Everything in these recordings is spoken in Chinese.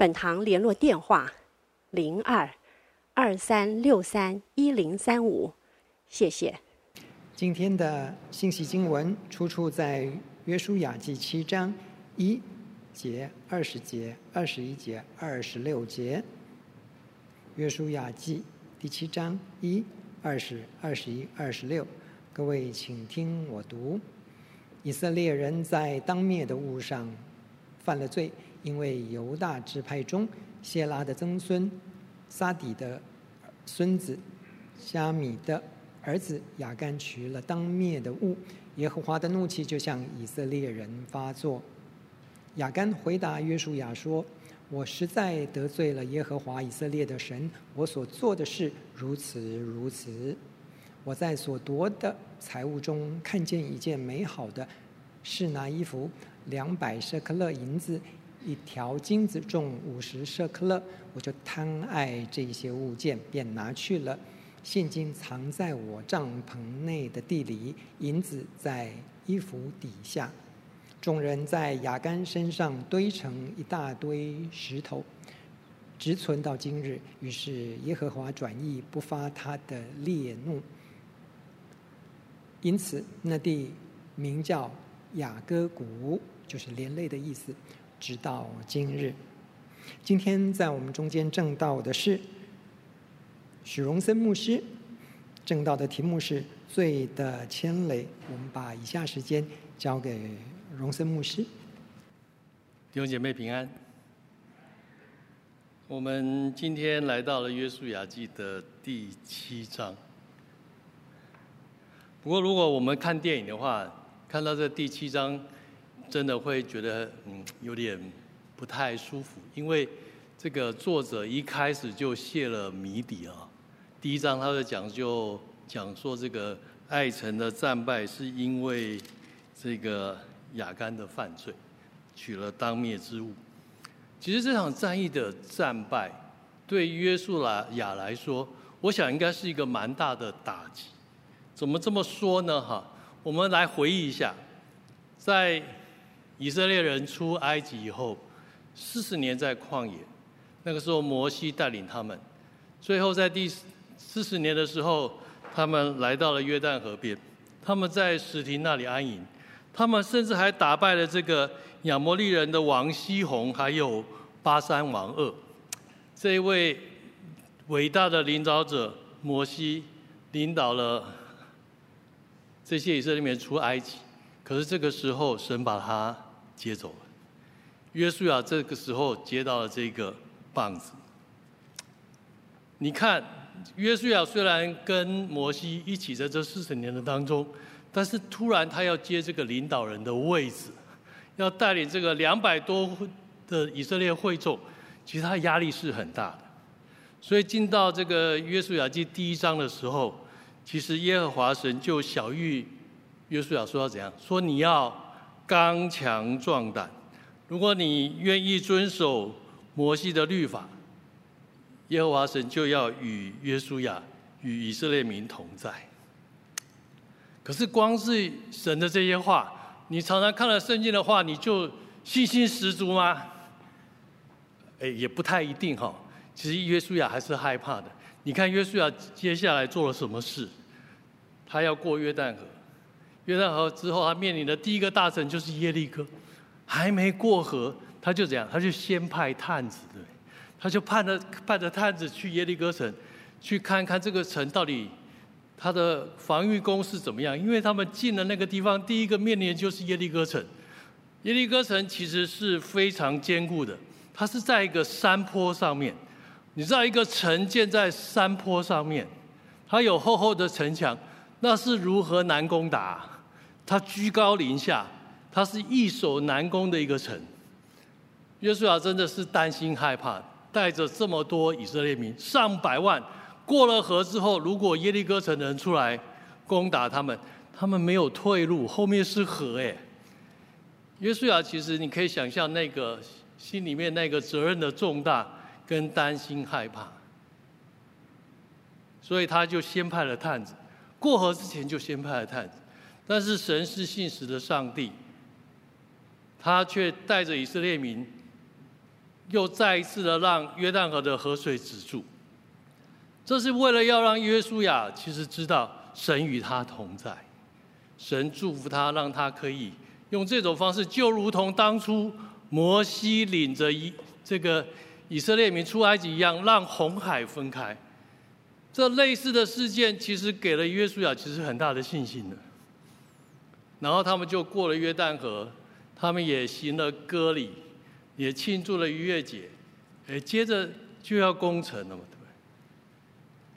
本堂联络电话：零二二三六三一零三五，谢谢。今天的信息经文出处在《约书亚记》七章一节、二十节、二十一节、二十六节。《约书亚记》第七章一、二十、二十一、二十六，各位请听我读：以色列人在当灭的物上犯了罪。因为犹大支派中谢拉的曾孙撒底的孙子迦米的儿子亚干取了当灭的物，耶和华的怒气就向以色列人发作。亚干回答约书亚说：“我实在得罪了耶和华以色列的神，我所做的事如此如此。我在所夺的财物中看见一件美好的，是拿衣服两百舍客勒银子。”一条金子重五十舍克勒，我就贪爱这些物件，便拿去了。现金藏在我帐篷内的地里，银子在衣服底下。众人在雅干身上堆成一大堆石头，直存到今日。于是耶和华转意，不发他的烈怒。因此那地名叫亚割谷，就是连累的意思。直到今日，今天在我们中间证道的是许荣森牧师，证道的题目是“罪的牵累”。我们把以下时间交给荣森牧师。弟兄姐妹平安。我们今天来到了约书亚记的第七章。不过，如果我们看电影的话，看到这第七章。真的会觉得嗯有点不太舒服，因为这个作者一开始就泄了谜底啊。第一章他就讲就讲说这个艾城的战败是因为这个亚干的犯罪，取了当灭之物。其实这场战役的战败对约书亚来说，我想应该是一个蛮大的打击。怎么这么说呢？哈，我们来回忆一下，在以色列人出埃及以后，四十年在旷野，那个时候摩西带领他们，最后在第四十年的时候，他们来到了约旦河边，他们在史亭那里安营，他们甚至还打败了这个亚摩利人的王西宏，还有巴珊王二。这一位伟大的领导者摩西，领导了这些以色列人出埃及，可是这个时候神把他接走了，约书亚这个时候接到了这个棒子。你看，约书亚虽然跟摩西一起在这四十年的当中，但是突然他要接这个领导人的位置，要带领这个两百多的以色列会众，其实他压力是很大的。所以进到这个约书亚记第一章的时候，其实耶和华神就晓諭约书亚说要怎样？说你要。刚强壮胆，如果你愿意遵守摩西的律法，耶和华神就要与约书亚与以色列民同在。可是光是神的这些话，你常常看了圣经的话，你就信心十足吗？哎，也不太一定哈。其实约书亚还是害怕的。你看约书亚接下来做了什么事？他要过约旦河。约旦河之后，他面临的第一个大城就是耶利哥，还没过河，他就怎样？他就先派探子，对，他就派着派着探子去耶利哥城，去看看这个城到底他的防御工事怎么样。因为他们进了那个地方，第一个面临的就是耶利哥城。耶利哥城其实是非常坚固的，它是在一个山坡上面。你知道，一个城建在山坡上面，它有厚厚的城墙，那是如何难攻打？他居高临下，他是易守难攻的一个城。约书亚真的是担心害怕，带着这么多以色列民上百万过了河之后，如果耶利哥城的人出来攻打他们，他们没有退路，后面是河哎。约书亚其实你可以想象那个心里面那个责任的重大跟担心害怕，所以他就先派了探子，过河之前就先派了探子，但是神是信实的上帝，他却带着以色列民。又再一次的让约旦河的河水止住，这是为了要让约书亚其实知道神与他同在，神祝福他，让他可以用这种方式，就如同当初摩西领着一这个以色列民出埃及一样，让红海分开。这类似的事件其实给了约书亚其实很大的信心的。然后他们就过了约旦河，他们也行了割礼。也庆祝了逾越节，哎，接着就要攻城了嘛，对不对？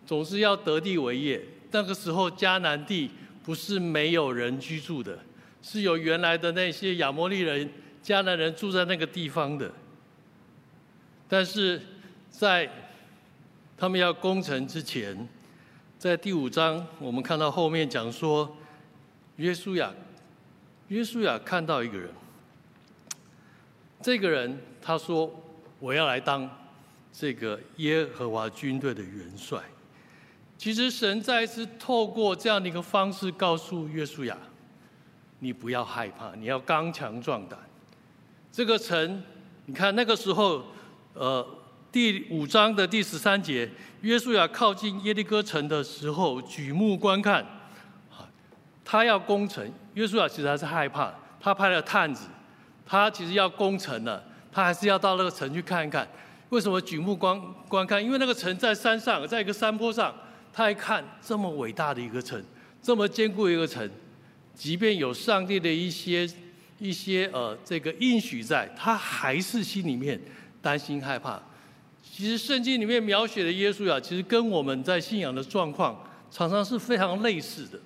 总是要得地为业。那个时候迦南地不是没有人居住的，是有原来的那些亚摩利人、迦南人住在那个地方的。但是在他们要攻城之前，在第五章我们看到后面讲说，约书亚，约书亚看到一个人。这个人他说：“我要来当这个耶和华军队的元帅。”其实神再一次透过这样的一个方式告诉约书亚：“你不要害怕，你要刚强壮胆。”这个城，你看那个时候，呃，第五章的第十三节，约书亚靠近耶利哥城的时候，举目观看，啊他要攻城。约书亚其实还是害怕，他派了探子。他其实要攻城了，他还是要到那个城去看一看。为什么举目观观看？因为那个城在山上，在一个山坡上。他一看这么伟大的一个城，这么坚固一个城，即便有上帝的一些一些呃这个应许在，他还是心里面担心害怕。其实圣经里面描写的耶稣啊，其实跟我们在信仰的状况常常是非常类似的。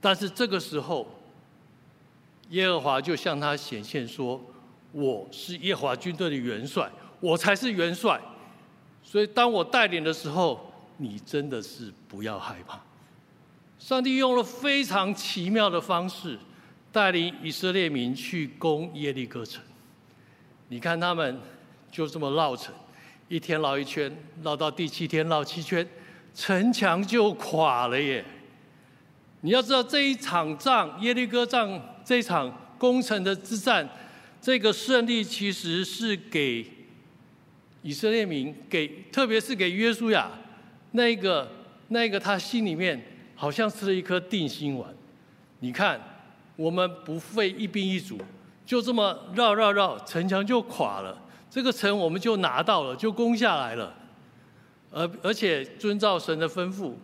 但是这个时候。耶和华就向他显现说：“我是耶和华军队的元帅，我才是元帅。所以当我带领的时候，你真的是不要害怕。”上帝用了非常奇妙的方式带领以色列民去攻耶利哥城。你看他们就这么绕城，一天绕一圈，绕到第七天绕七圈，城墙就垮了耶！你要知道这一场仗，耶利哥仗。这场攻城的之战，这个胜利其实是给以色列民，给特别是给约书亚，那个那个他心里面好像吃了一颗定心丸。你看，我们不费一兵一卒，就这么绕绕绕，城墙就垮了，这个城我们就拿到了，就攻下来了。而而且遵照神的吩咐，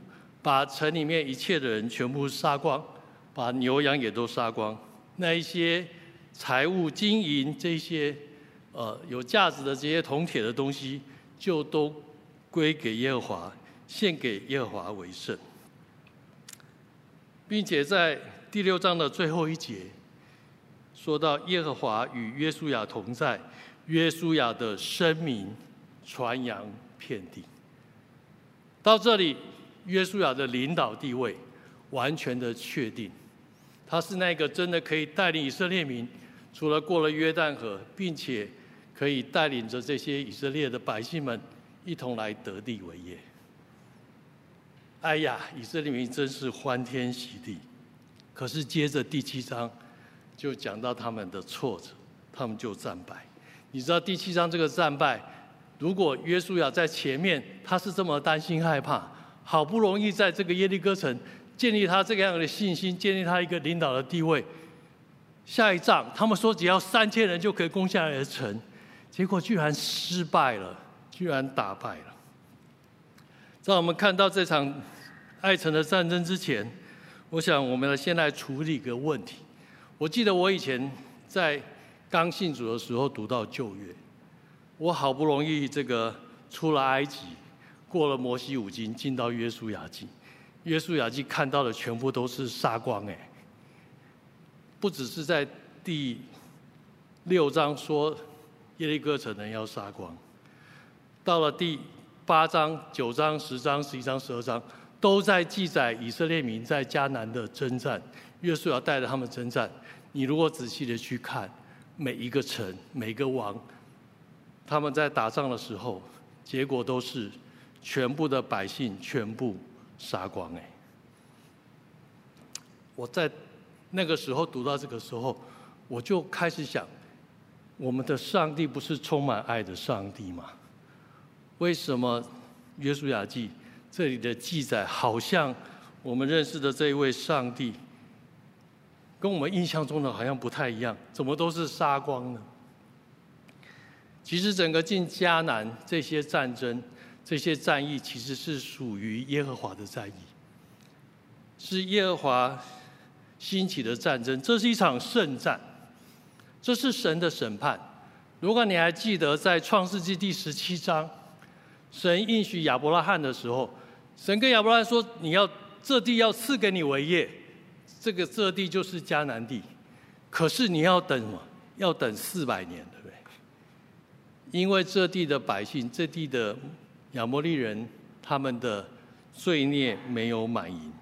把城里面一切的人全部杀光，把牛羊也都杀光。那一些财物、金银这些呃有价值的这些铜铁的东西，就都归给耶和华，献给耶和华为圣，并且在第六章的最后一节说到耶和华与约书亚同在，约书亚的声名传扬遍地。到这里，约书亚的领导地位完全的确定。他是那个真的可以带领以色列民，除了过了约旦河，并且可以带领着这些以色列的百姓们一同来得地为业。哎呀，以色列民真是欢天喜地。可是接着第七章就讲到他们的挫折，他们就战败。你知道第七章这个战败，如果约书亚在前面，他是这么担心害怕，好不容易在这个耶利哥城。建立他这个样的信心，建立他一个领导的地位。下一仗，他们说只要三千人就可以攻下来的城，结果居然失败了，居然打败了。在我们看到这场爱城的战争之前，我想我们先来处理一个问题。我记得我以前在刚信主的时候读到旧约，我好不容易这个出了埃及，过了摩西五经，进到约书亚记。约书亚记看到的全部都是杀光哎，不只是在第六章说耶利哥城人要杀光，到了第八章、九章、十章、十一章、十二章，都在记载以色列民在迦南的征战。约书亚带着他们征战。你如果仔细的去看每一个城、每个王，他们在打仗的时候，结果都是全部的百姓全部杀光。哎，我在那个时候读到这个时候，我就开始想，我们的上帝不是充满爱的上帝吗？为什么约书亚记这里的记载好像我们认识的这一位上帝，跟我们印象中的好像不太一样？怎么都是杀光呢？其实整个进迦南这些战争、这些战役，其实是属于耶和华的战役，是耶和华兴起的战争。这是一场圣战，这是神的审判。如果你还记得在创世纪第十七章。神应许亚伯拉罕的时候，神跟亚伯拉罕说：“你要这地要赐给你为业，这个这地就是迦南地。可是你要等什么？要等四百年，对不对？因为这地的百姓，这地的亚摩利人，他们的罪孽没有满盈，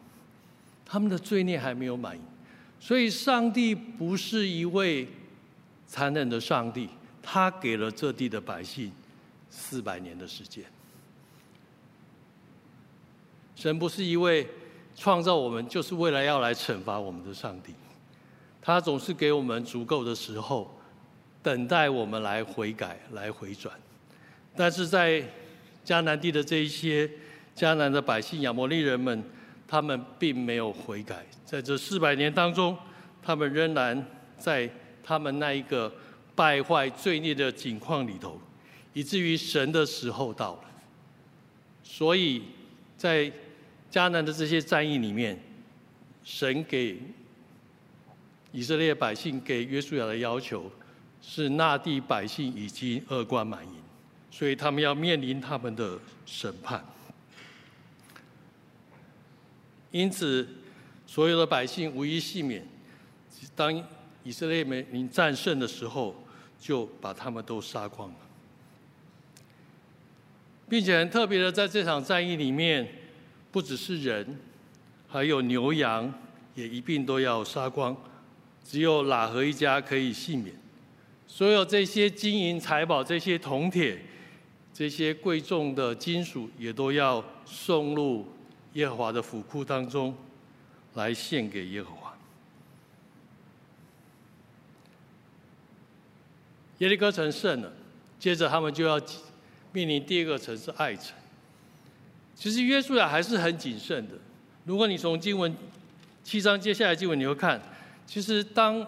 他们的罪孽还没有满盈，所以上帝不是一位残忍的上帝，他给了这地的百姓四百年的时间。”神不是一位创造我们就是为了要来惩罚我们的上帝，他总是给我们足够的时候，等待我们来悔改、来回转。但是在迦南地的这一些迦南的百姓、亚摩利人们，他们并没有悔改，在这四百年当中，他们仍然在他们那一个败坏、罪孽的境况里头，以至于神的时候到了。所以在迦南的这些战役里面，神给以色列百姓给约书亚的要求是：那地百姓已经恶贯满盈，所以他们要面临他们的审判。因此，所有的百姓无一幸免。当以色列民战胜的时候，就把他们都杀光了，并且很特别的，在这场战役里面。不只是人，还有牛羊也一并都要杀光，只有喇合一家可以幸免。所有这些金银财宝、这些铜铁、这些贵重的金属，也都要送入耶和华的府库当中，来献给耶和华。耶利哥城胜了，接着他们就要面临第二个城市爱城。其实约书亚还是很谨慎的。如果你从经文七章接下来经文，你会看，其实当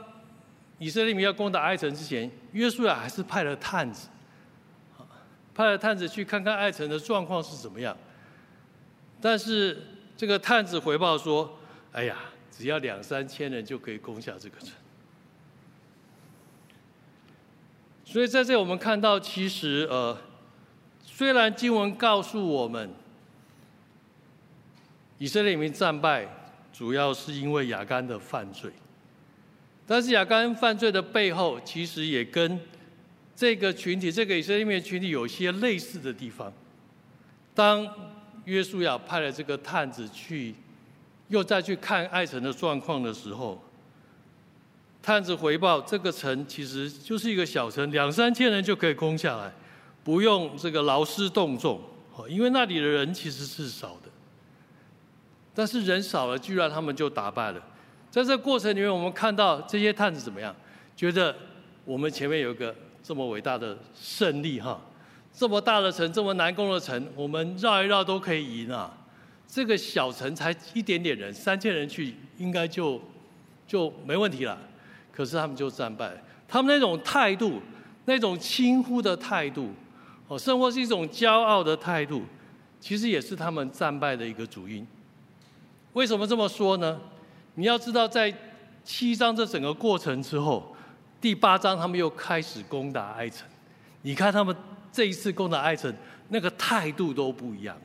以色列民要攻打爱城之前，约书亚还是派了探子，派了探子去看看爱城的状况是怎么样。但是这个探子回报说：“哎呀，只要两三千人就可以攻下这个城。”所以在这我们看到，其实呃，虽然经文告诉我们。以色列民战败，主要是因为亚干的犯罪。但是亚干犯罪的背后，其实也跟这个群体、这个以色列民群体有些类似的地方。当约书亚派了这个探子去，又再去看爱城的状况的时候，探子回报，这个城其实就是一个小城，两三千人就可以攻下来，不用这个劳师动众，因为那里的人其实是少的。但是人少了，居然他们就打败了。在这过程里面，我们看到这些探子怎么样？觉得我们前面有个这么伟大的胜利哈，这么大的城，这么难攻的城，我们绕一绕都可以赢啊。这个小城才一点点人，三千人去应该就就没问题了。可是他们就战败了。他们那种态度，那种轻忽的态度，哦，甚或是一种骄傲的态度，其实也是他们战败的一个主因。为什么这么说呢？你要知道，在七章这整个过程之后，第八章他们又开始攻打埃城。你看他们这一次攻打埃城，那个态度都不一样。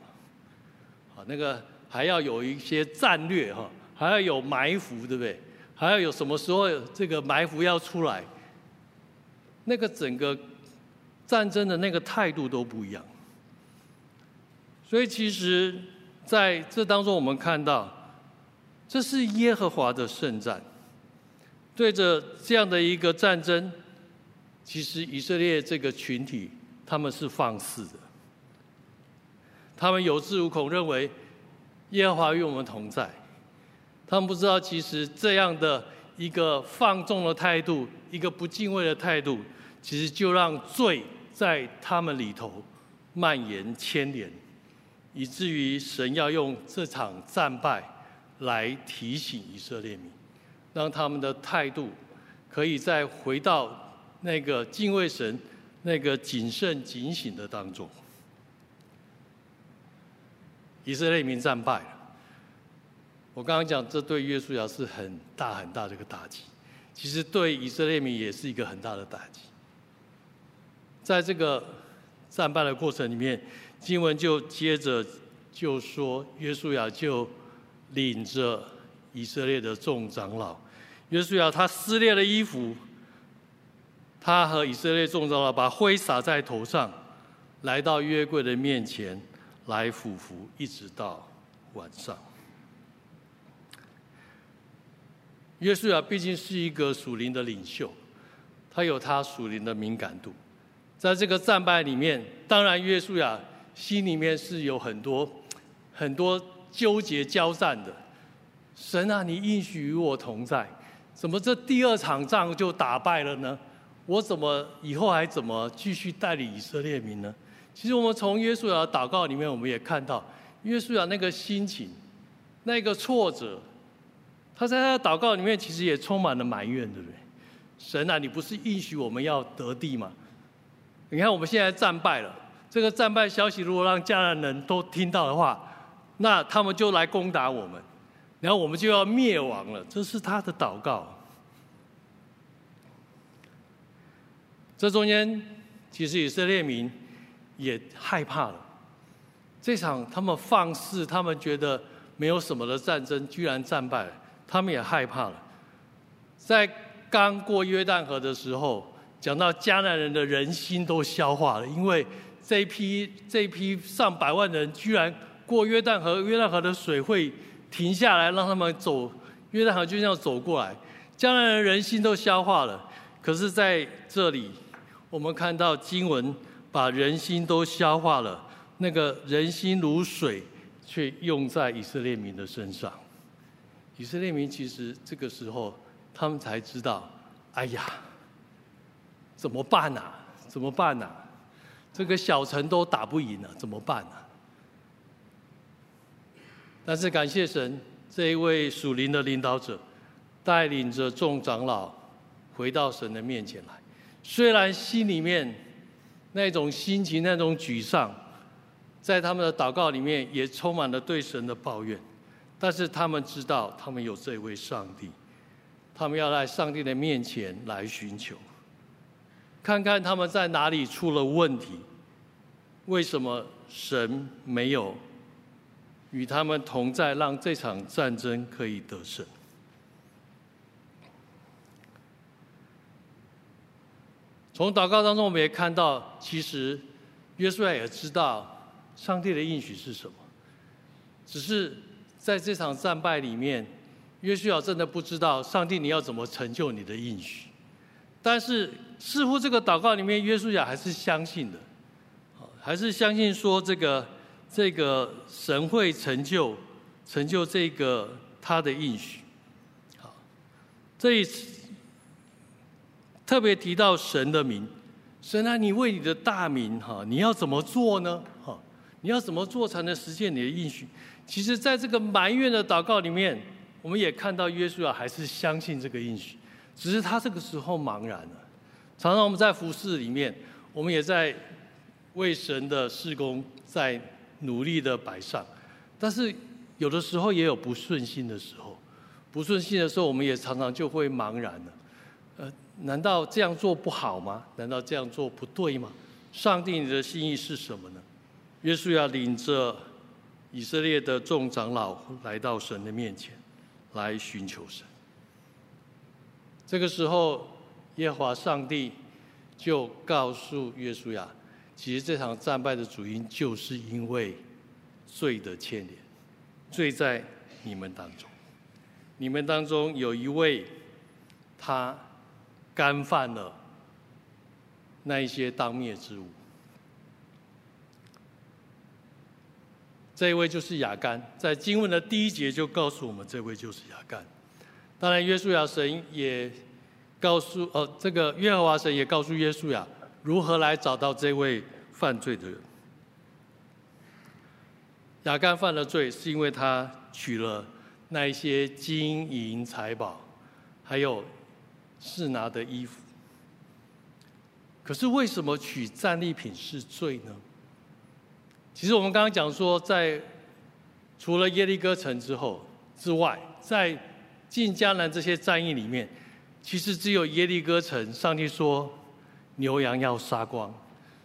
啊，那个还要有一些战略哈，还要有埋伏，对不对？还要有什么时候这个埋伏要出来？那个整个战争的那个态度都不一样。所以其实在这当中，我们看到这是耶和华的圣战，对着这样的一个战争，其实以色列这个群体他们是放肆的，他们有恃无恐，认为耶和华与我们同在，他们不知道其实这样的一个放纵的态度，一个不敬畏的态度，其实就让罪在他们里头蔓延牵连。以至于神要用这场战败来提醒以色列民，让他们的态度可以再回到那个敬畏神、那个谨慎警醒的当中。以色列民战败了，我刚刚讲这对约书亚是很大很大的一个打击，其实对以色列民也是一个很大的打击。在这个战败的过程里面。经文就接着就说，约书亚就领着以色列的众长老，约书亚他撕裂了衣服，他和以色列众长老把灰撒在头上，来到约柜的面前来俯伏，一直到晚上。约书亚毕竟是一个属灵的领袖，他有他属灵的敏感度，在这个战败里面，当然约书亚。心里面是有很多很多纠结交战的。神啊，你应许与我同在，怎么这第二场仗就打败了呢？我怎么以后还怎么继续带领以色列民呢？其实我们从约书亚的祷告里面，我们也看到约书亚那个心情，那个挫折，他在他的祷告里面其实也充满了埋怨，对不对？神啊，你不是应许我们要得地吗？你看我们现在战败了。这个战败消息如果让迦南人都听到的话，那他们就来攻打我们，然后我们就要灭亡了。这是他的祷告。这中间，其实以色列民也害怕了。这场他们放肆，他们觉得没有什么的战争，居然战败了，他们也害怕了。在刚过约旦河的时候，讲到迦南人的人心都消化了，因为。这一批这一批上百万人，居然过约旦河，约旦河的水会停下来，让他们走。约旦河就这样走过来，将来人人心都消化了。可是在这里，我们看到经文把人心都消化了，那个人心如水，却用在以色列民的身上。以色列民其实这个时候，他们才知道，哎呀，怎么办啊？怎么办啊？这个小城都打不赢了，怎么办呢？但是感谢神，这一位属灵的领导者带领着众长老回到神的面前来。虽然心里面那种心情、那种沮丧，在他们的祷告里面也充满了对神的抱怨，但是他们知道，他们有这位上帝，他们要在上帝的面前来寻求。看看他们在哪里出了问题？为什么神没有与他们同在，让这场战争可以得胜？从祷告当中，我们也看到，其实约书亚也知道上帝的应许是什么，只是在这场战败里面，约书亚真的不知道上帝你要怎么成就你的应许。但是似乎这个祷告里面，约书亚还是相信的，还是相信说这个这个神会成就成就这个他的应许。好，这一次特别提到神的名，神啊，你为你的大名哈，你要怎么做呢？哈，你要怎么做才能实现你的应许？其实，在这个埋怨的祷告里面，我们也看到约书亚还是相信这个应许。只是他这个时候茫然了。常常我们在服侍里面，我们也在为神的事工在努力的摆上，但是有的时候也有不顺心的时候。不顺心的时候，我们也常常就会茫然了。呃，难道这样做不好吗？难道这样做不对吗？上帝你的心意是什么呢？约书亚领着以色列的众长老来到神的面前，来寻求神。这个时候，耶和华上帝就告诉约书亚，其实这场战败的主因，就是因为罪的牵连，罪在你们当中。你们当中有一位，他干犯了那一些当灭之物。这一位就是亚干，在经文的第一节就告诉我们，这位就是亚干。当然，约书亚神也告诉，呃，这个约和华神也告诉约书亚如何来找到这位犯罪的人。亚干犯了罪，是因为他取了那一些金银财宝，还有示拿的衣服。可是为什么取战利品是罪呢？其实我们刚刚讲说，在除了耶利哥城之后之外，在进迦南这些战役里面，其实只有耶利哥城，上帝说牛羊要杀光，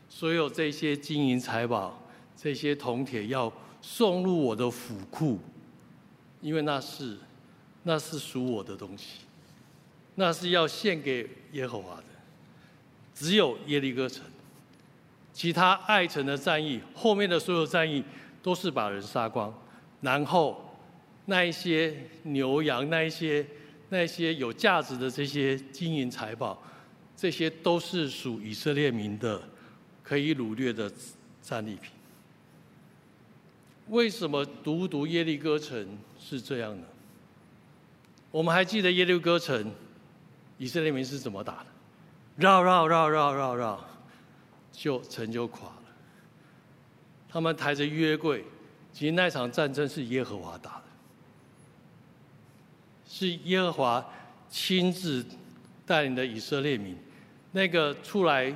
所有这些金银财宝、这些铜铁要送入我的府库，因为那是那是属我的东西，那是要献给耶和华的。只有耶利哥城。其他爱城的战役，后面的所有战役都是把人杀光，然后那一些牛羊，那一些那一些有价值的这些金银财宝，这些都是属以色列民的，可以掳掠的战利品。为什么独独耶利哥城是这样呢？我们还记得耶利哥城，以色列民是怎么打的？绕绕绕绕绕绕。就城就垮了。他们抬着约柜，其实那场战争是耶和华打的，是耶和华亲自带领的以色列民。那个出来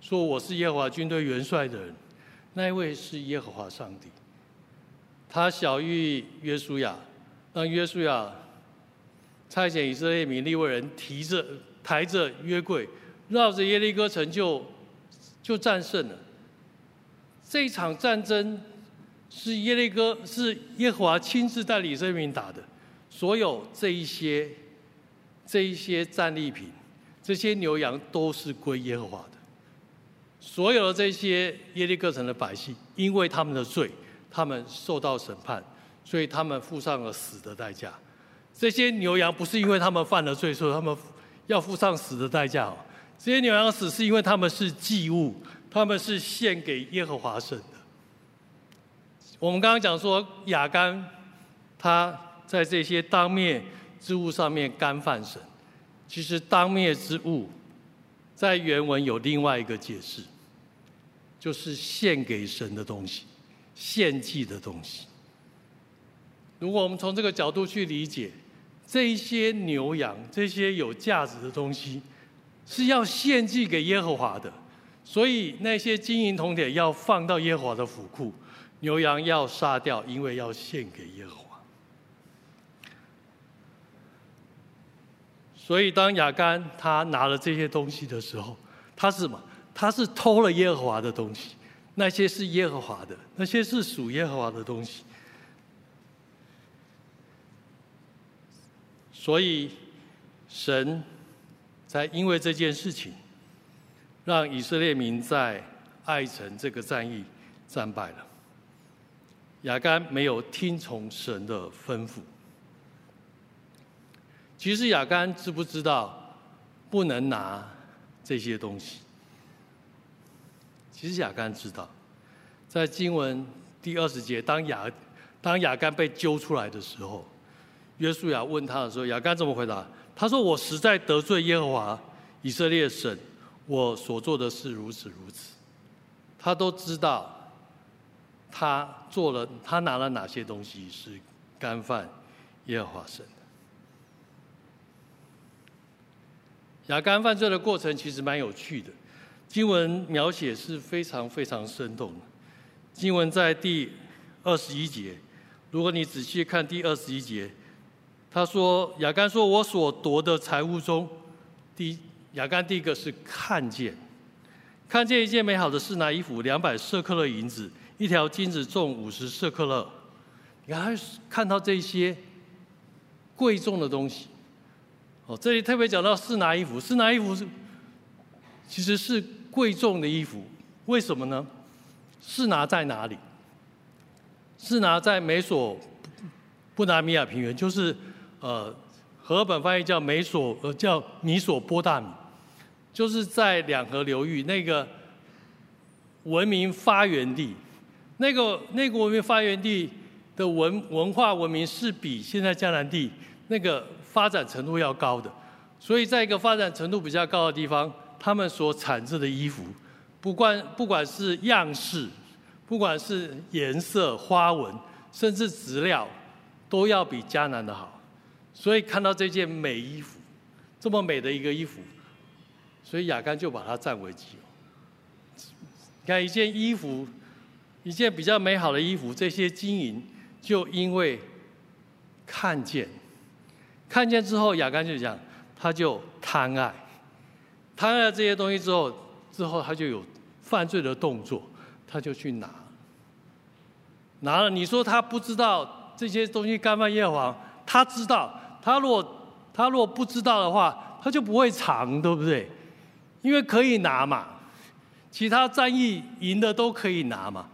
说我是耶和华军队元帅的人，那一位是耶和华上帝。他晓諭约书亚，让约书亚差遣以色列民利未人提着抬着约柜，绕着耶利哥城就。就战胜了。这一场战争是耶利哥，是耶和华亲自带领以色列民打的。所有这一些、这一些战利品、这些牛羊都是归耶和华的。所有的这些耶利哥城的百姓，因为他们的罪，他们受到审判，所以他们付上了死的代价。这些牛羊不是因为他们犯了罪，所以他们要付上死的代价哦。这些牛羊死是因为他们是祭物，他们是献给耶和华神的。我们刚刚讲说亚干，他在这些当面之物上面干犯神。其实当灭之物，在原文有另外一个解释，就是献给神的东西，献祭的东西。如果我们从这个角度去理解，这些牛羊，这些有价值的东西。是要献祭给耶和华的，所以那些金银铜铁要放到耶和华的府库，牛羊要杀掉，因为要献给耶和华。所以当亚干他拿了这些东西的时候，他是什么？他是偷了耶和华的东西，那些是耶和华的，那些是属耶和华的东西。所以神。才因为这件事情，让以色列民在爱城这个战役战败了。亚干没有听从神的吩咐。其实亚干知不知道不能拿这些东西？其实亚干知道，在经文第二十节，当亚当亚干被揪出来的时候，约书亚问他的时候，亚干怎么回答？他说：“我实在得罪耶和华以色列神，我所做的事如此如此。”他都知道，他做了，他拿了哪些东西是干犯耶和华神的。亚干犯罪的过程其实蛮有趣的，经文描写是非常非常生动的。经文在第二十一节，如果你仔细看第二十一节。他说：“亚干说，我所夺的财物中，第亚干第一个是看见，看见一件美好的事拿衣服，两百舍克勒银子，一条金子重五十舍克勒。你看，看到这些贵重的东西。哦，这里特别讲到示拿衣服，示拿衣服是其实是贵重的衣服，为什么呢？示拿在哪里？是拿在美索不达米亚平原，就是呃，和本翻译叫美索呃叫米索波大米，就是在两河流域那个文明发源地，那个那个文明发源地的文文化文明是比现在迦南地那个发展程度要高的，所以在一个发展程度比较高的地方，他们所产制的衣服，不管不管是样式。不管是颜色、花纹，甚至质料，都要比迦南的好。所以看到这件美衣服，这么美的一个衣服，所以雅干就把它占为己有。你看一件衣服，一件比较美好的衣服，这些金银就因为看见，看见之后，亚干就讲，他就贪爱，贪爱这些东西之后，之后他就有犯罪的动作。他就去拿，拿了。你说他不知道这些东西干犯耶和华？他知道。他若他若不知道的话，他就不会藏，对不对？因为可以拿嘛，其他战役赢的都可以拿嘛。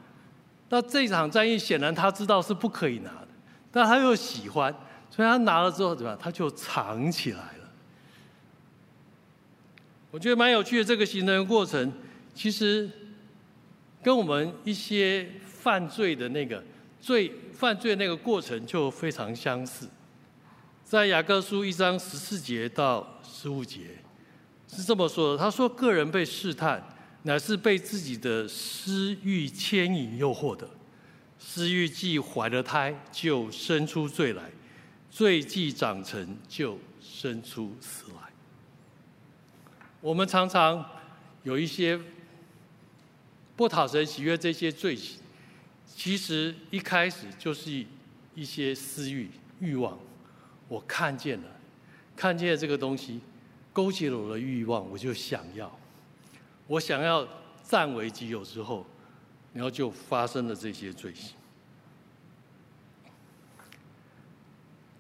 那这场战役显然他知道是不可以拿的，但他又喜欢，所以他拿了之后怎么样？他就藏起来了。我觉得蛮有趣的这个形成过程，其实。跟我们一些犯罪的那个罪犯罪那个过程就非常相似，在雅各书一章十四节到十五节是这么说的：他说，个人被试探，乃是被自己的私欲牵引诱惑的；私欲既怀了胎，就生出罪来；罪既长成，就生出死来。我们常常有一些。不讨神喜悦这些罪行，其实一开始就是一些私欲欲望。我看见了，看见了这个东西，勾起了我的欲望，我就想要。我想要占为己有之后，然后就发生了这些罪行。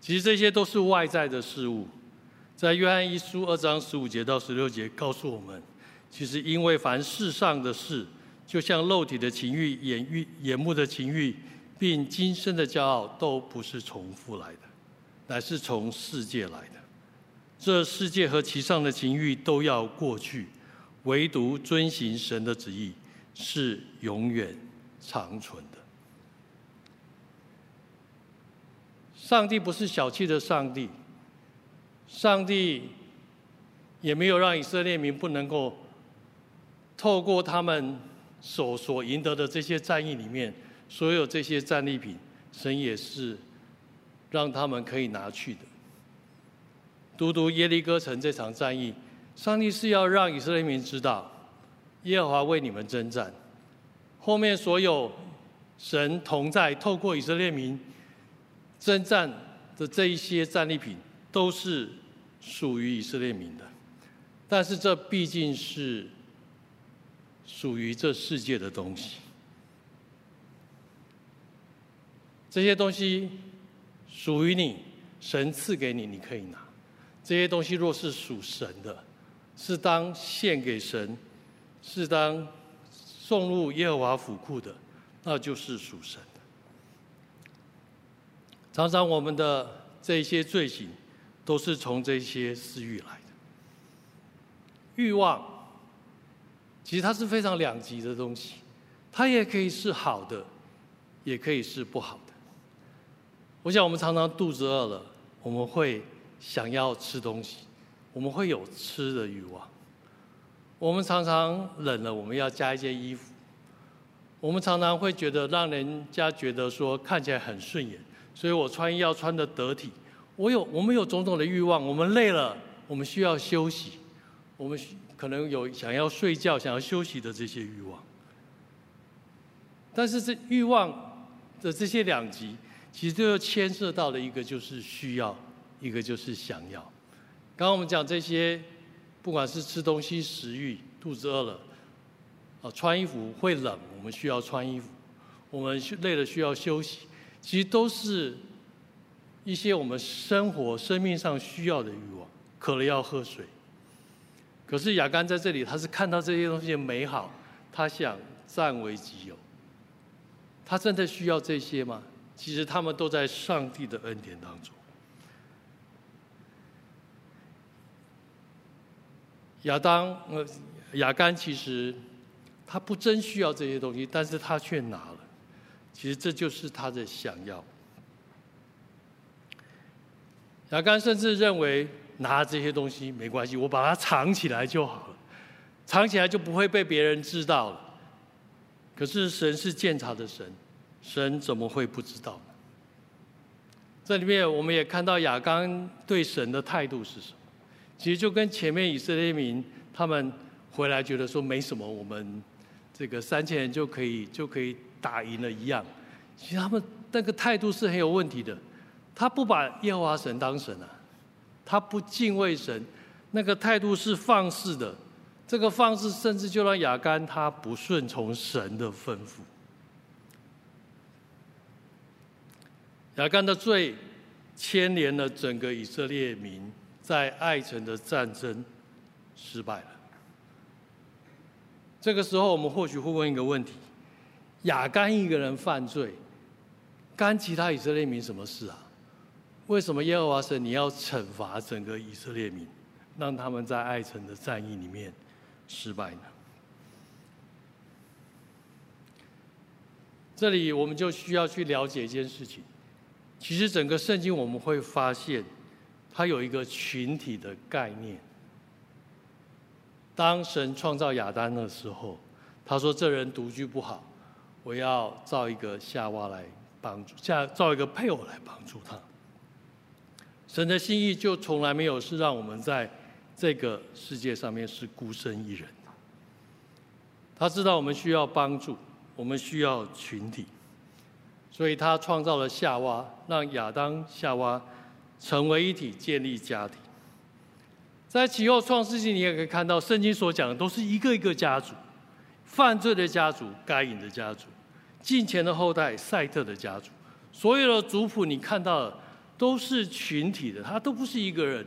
其实这些都是外在的事物。在约翰一书二章十五节到十六节告诉我们，其实因为凡世上的事。就像肉体的情欲、眼欲、眼目的情欲，并今生的骄傲，都不是从父来的，乃是从世界来的。这世界和其上的情欲都要过去，唯独遵行神的旨意是永远长存的。上帝不是小气的上帝，上帝也没有让以色列民不能够透过他们。所所赢得的这些战役里面，所有这些战利品，神也是让他们可以拿去的。读读耶利哥城这场战役，上帝是要让以色列民知道，耶和华为你们征战。后面所有神同在，透过以色列民征战的这一些战利品，都是属于以色列民的。但是这毕竟是。属于这世界的东西，这些东西属于你，神赐给你，你可以拿。这些东西若是属神的，是当献给神，是当送入耶和华府库的，那就是属神。常常我们的这些罪行，都是从这些私欲来的，欲望。其实它是非常两极的东西，它也可以是好的，也可以是不好的。我想我们常常肚子饿了，我们会想要吃东西，我们会有吃的欲望。我们常常冷了，我们要加一件衣服。我们常常会觉得让人家觉得说看起来很顺眼，所以我穿衣要穿得得体。我有，我们有种种的欲望。我们累了，我们需要休息。我们。可能有想要睡觉、想要休息的这些欲望，但是这欲望的这些两极，其实都要牵涉到的一个就是需要，一个就是想要。刚刚我们讲这些，不管是吃东西、食欲、肚子饿了，啊，穿衣服会冷，我们需要穿衣服；我们累了需要休息，其实都是一些我们生活、生命上需要的欲望。渴了要喝水。可是亚干在这里，他是看到这些东西的美好，他想占为己有，他真的需要这些吗？其实他们都在上帝的恩典当中。亚当，呃，亚干其实他不真需要这些东西，但是他却拿了。其实这就是他的想要。亚干甚至认为拿这些东西没关系，我把它藏起来就好了，藏起来就不会被别人知道了。可是神是鉴察的神，神怎么会不知道呢？这里面我们也看到亚干对神的态度是什么？其实就跟前面以色列民他们回来觉得说没什么，我们这个三千人就可以就可以打赢了一样。其实他们那个态度是很有问题的，他不把耶和华神当神啊，他不敬畏神，那个态度是放肆的。这个放肆甚至就让亚干他不顺从神的吩咐。亚干的罪牵连了整个以色列民。在爱城的战争失败了。这个时候，我们或许会问一个问题：亚干一个人犯罪，干其他以色列民什么事啊？为什么耶和华神你要惩罚整个以色列民，让他们在爱城的战役里面失败呢？这里我们就需要去了解一件事情。其实整个圣经我们会发现。它有一个群体的概念。当神创造亚当的时候，他说：“这人独居不好，我要造一个夏娃来帮助，下造一个配偶来帮助他。”神的心意就从来没有是让我们在这个世界上面是孤身一人。他知道我们需要帮助，我们需要群体，所以他创造了夏娃，让亚当、夏娃。成为一体，建立家庭。在其后创世纪，你也可以看到，圣经所讲的都是一个一个家族：犯罪的家族、该隐的家族、金钱的后代赛特的家族。所有的族谱，你看到的都是群体的，他都不是一个人。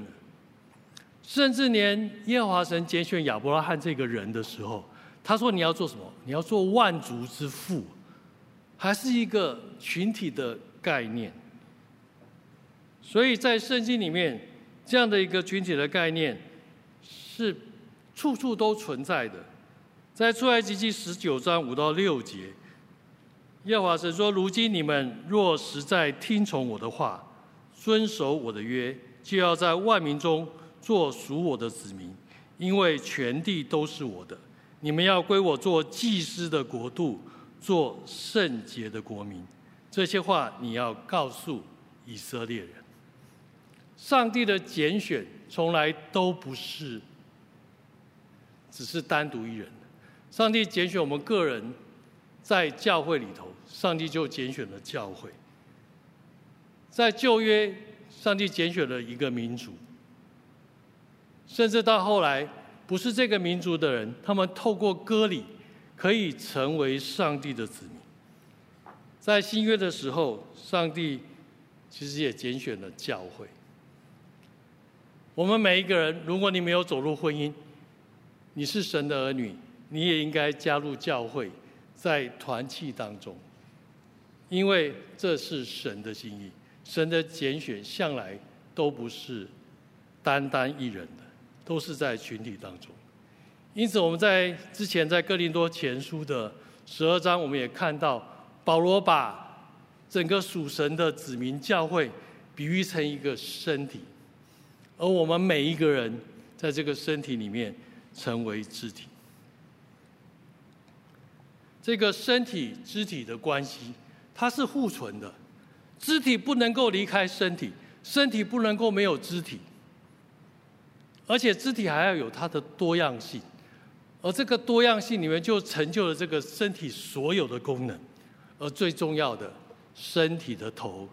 甚至连耶和华神拣选亚伯拉罕这个人的时候，他说：“你要做什么？你要做万族之父。”还是一个群体的概念。所以在圣经里面，这样的一个群体的概念是处处都存在的。在出埃及记十九章五到六节，耶和华神说：“如今你们若实在听从我的话，遵守我的约，就要在万民中做属我的子民，因为全地都是我的。你们要归我做祭司的国度，做圣洁的国民。”这些话你要告诉以色列人。上帝的拣选从来都不是只是单独一人。上帝拣选我们个人，在教会里头，上帝就拣选了教会。在旧约，上帝拣选了一个民族，甚至到后来，不是这个民族的人，他们透过割礼可以成为上帝的子民。在新约的时候，上帝其实也拣选了教会。我们每一个人，如果你没有走入婚姻，你是神的儿女，你也应该加入教会，在团契当中，因为这是神的心意。神的拣选向来都不是单单一人的，都是在群体当中。因此，我们在之前在哥林多前书的十二章，我们也看到保罗把整个属神的子民教会比喻成一个身体。而我们每一个人在这个身体里面成为肢体，这个身体肢体的关系，它是互存的，肢体不能够离开身体，身体不能够没有肢体，而且肢体还要有它的多样性，而这个多样性里面就成就了这个身体所有的功能，而最重要的，身体的头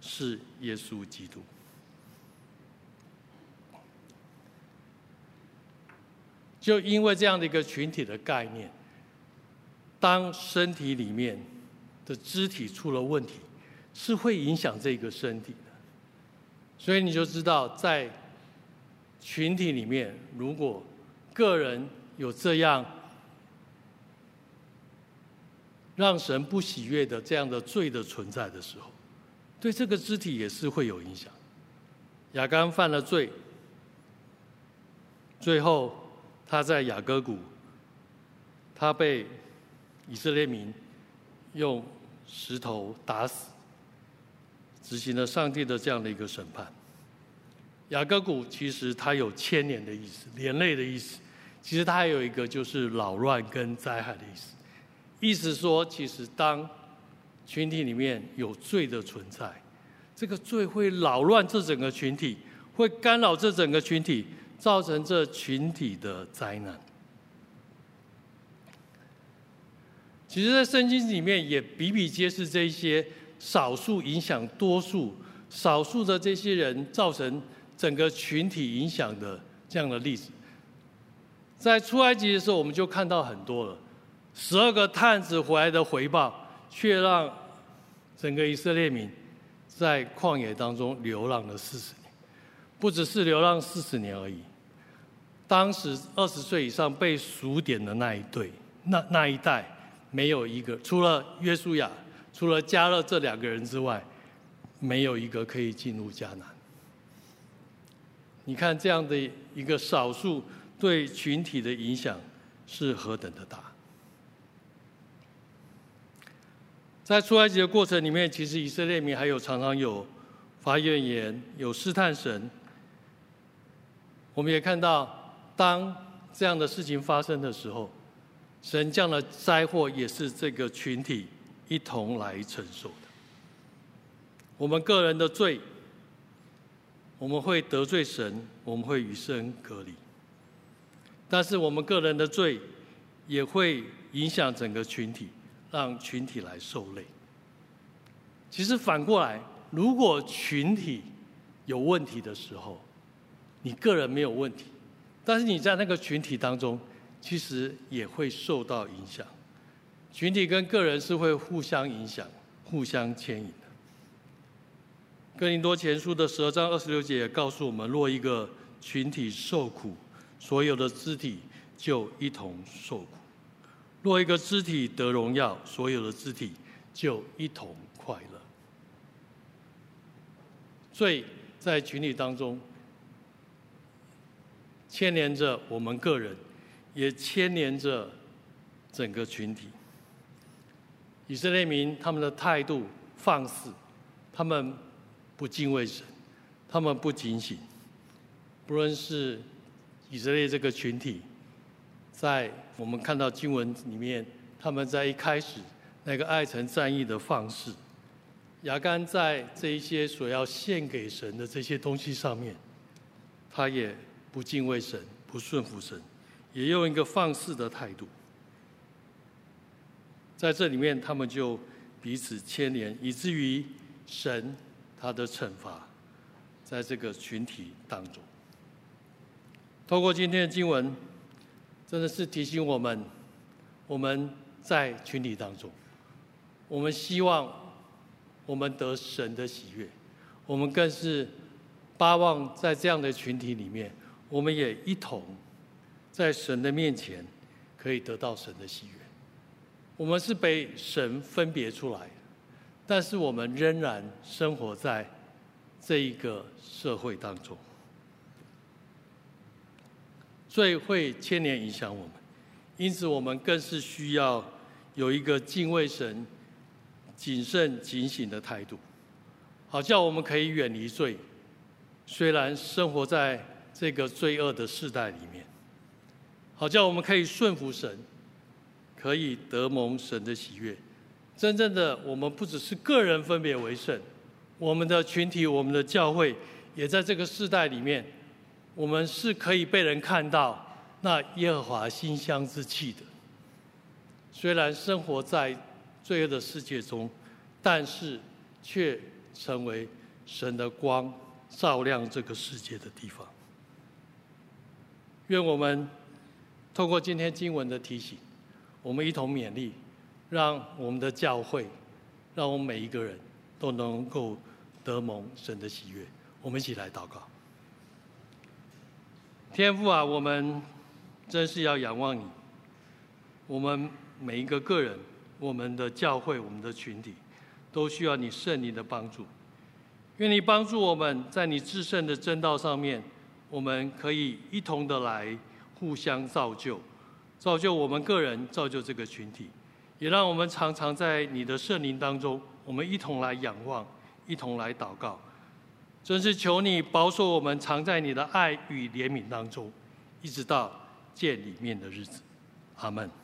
是耶稣基督。就因为这样的一个群体的概念，当身体里面的肢体出了问题，是会影响这个身体的。所以你就知道，在群体里面，如果个人有这样让神不喜悦的这样的罪的存在的时候，对这个肢体也是会有影响。亚干犯了罪，最后他在雅各谷，他被以色列民用石头打死，执行了上帝的这样的一个审判。雅各谷其实它有千年的意思，连累的意思。其实它还有一个就是扰乱跟灾害的意思。意思说，其实当群体里面有罪的存在，这个罪会扰乱这整个群体，会干扰这整个群体，造成这群体的灾难。其实，在圣经里面也比比皆是这些少数影响多数、少数的这些人造成整个群体影响的这样的例子。在出埃及的时候，我们就看到很多了，十二个探子回来的回报，却让整个以色列民在旷野当中流浪了四十年，不只是流浪四十年而已。当时二十岁以上被数点的那一对，那那一代，没有一个除了约书亚、除了加勒这两个人之外，没有一个可以进入迦南。你看这样的一个少数对群体的影响是何等的大。在出埃及的过程里面，其实以色列民还有常常有发怨言，有试探神。我们也看到，当这样的事情发生的时候，神降的灾祸也是这个群体一同来承受的。我们个人的罪，我们会得罪神，我们会与神隔离。但是我们个人的罪，也会影响整个群体。让群体来受累。其实反过来，如果群体有问题的时候，你个人没有问题，但是你在那个群体当中，其实也会受到影响。群体跟个人是会互相影响、互相牵引的。哥林多前书的十二章二十六节也告诉我们：若一个群体受苦，所有的肢体就一同受苦。若一个肢体得荣耀，所有的肢体就一同快乐。所以在群体当中牵连着我们个人，也牵连着整个群体。以色列民他们的态度放肆，他们不敬畏神，他们不警醒。不论是以色列这个群体。在我们看到经文里面，他们在一开始那个爱城战役的方式，亚干在这一些所要献给神的这些东西上面，他也不敬畏神，不顺服神，也用一个放肆的态度。在这里面，他们就彼此牵连，以至于神他的惩罚，在这个群体当中。透过今天的经文。真的是提醒我们，我们在群体当中，我们希望我们得神的喜悦，我们更是巴望在这样的群体里面，我们也一同在神的面前可以得到神的喜悦。我们是被神分别出来，但是我们仍然生活在这一个社会当中。罪会牵连影响我们，因此我们更是需要有一个敬畏神、谨慎警醒的态度，好叫我们可以远离罪。虽然生活在这个罪恶的世代里面，好叫我们可以顺服神，可以得蒙神的喜悦。真正的我们不只是个人分别为圣，我们的群体、我们的教会也在这个世代里面。我们是可以被人看到那耶和华馨香之气的。虽然生活在罪恶的世界中，但是却成为神的光，照亮这个世界的地方。愿我们透过今天经文的提醒，我们一同勉励，让我们的教会，让我们每一个人都能够得蒙神的喜悦。我们一起来祷告。天父啊，我们真是要仰望你。我们每一个个人，我们的教会、我们的群体，都需要你圣灵的帮助。愿你帮助我们在你至圣的真道上面，我们可以一同的来互相造就，造就我们个人，造就这个群体，也让我们常常在你的圣灵当中，我们一同来仰望，一同来祷告。真是求你保守我们藏在你的爱与怜悯当中，一直到见里面的日子。阿门。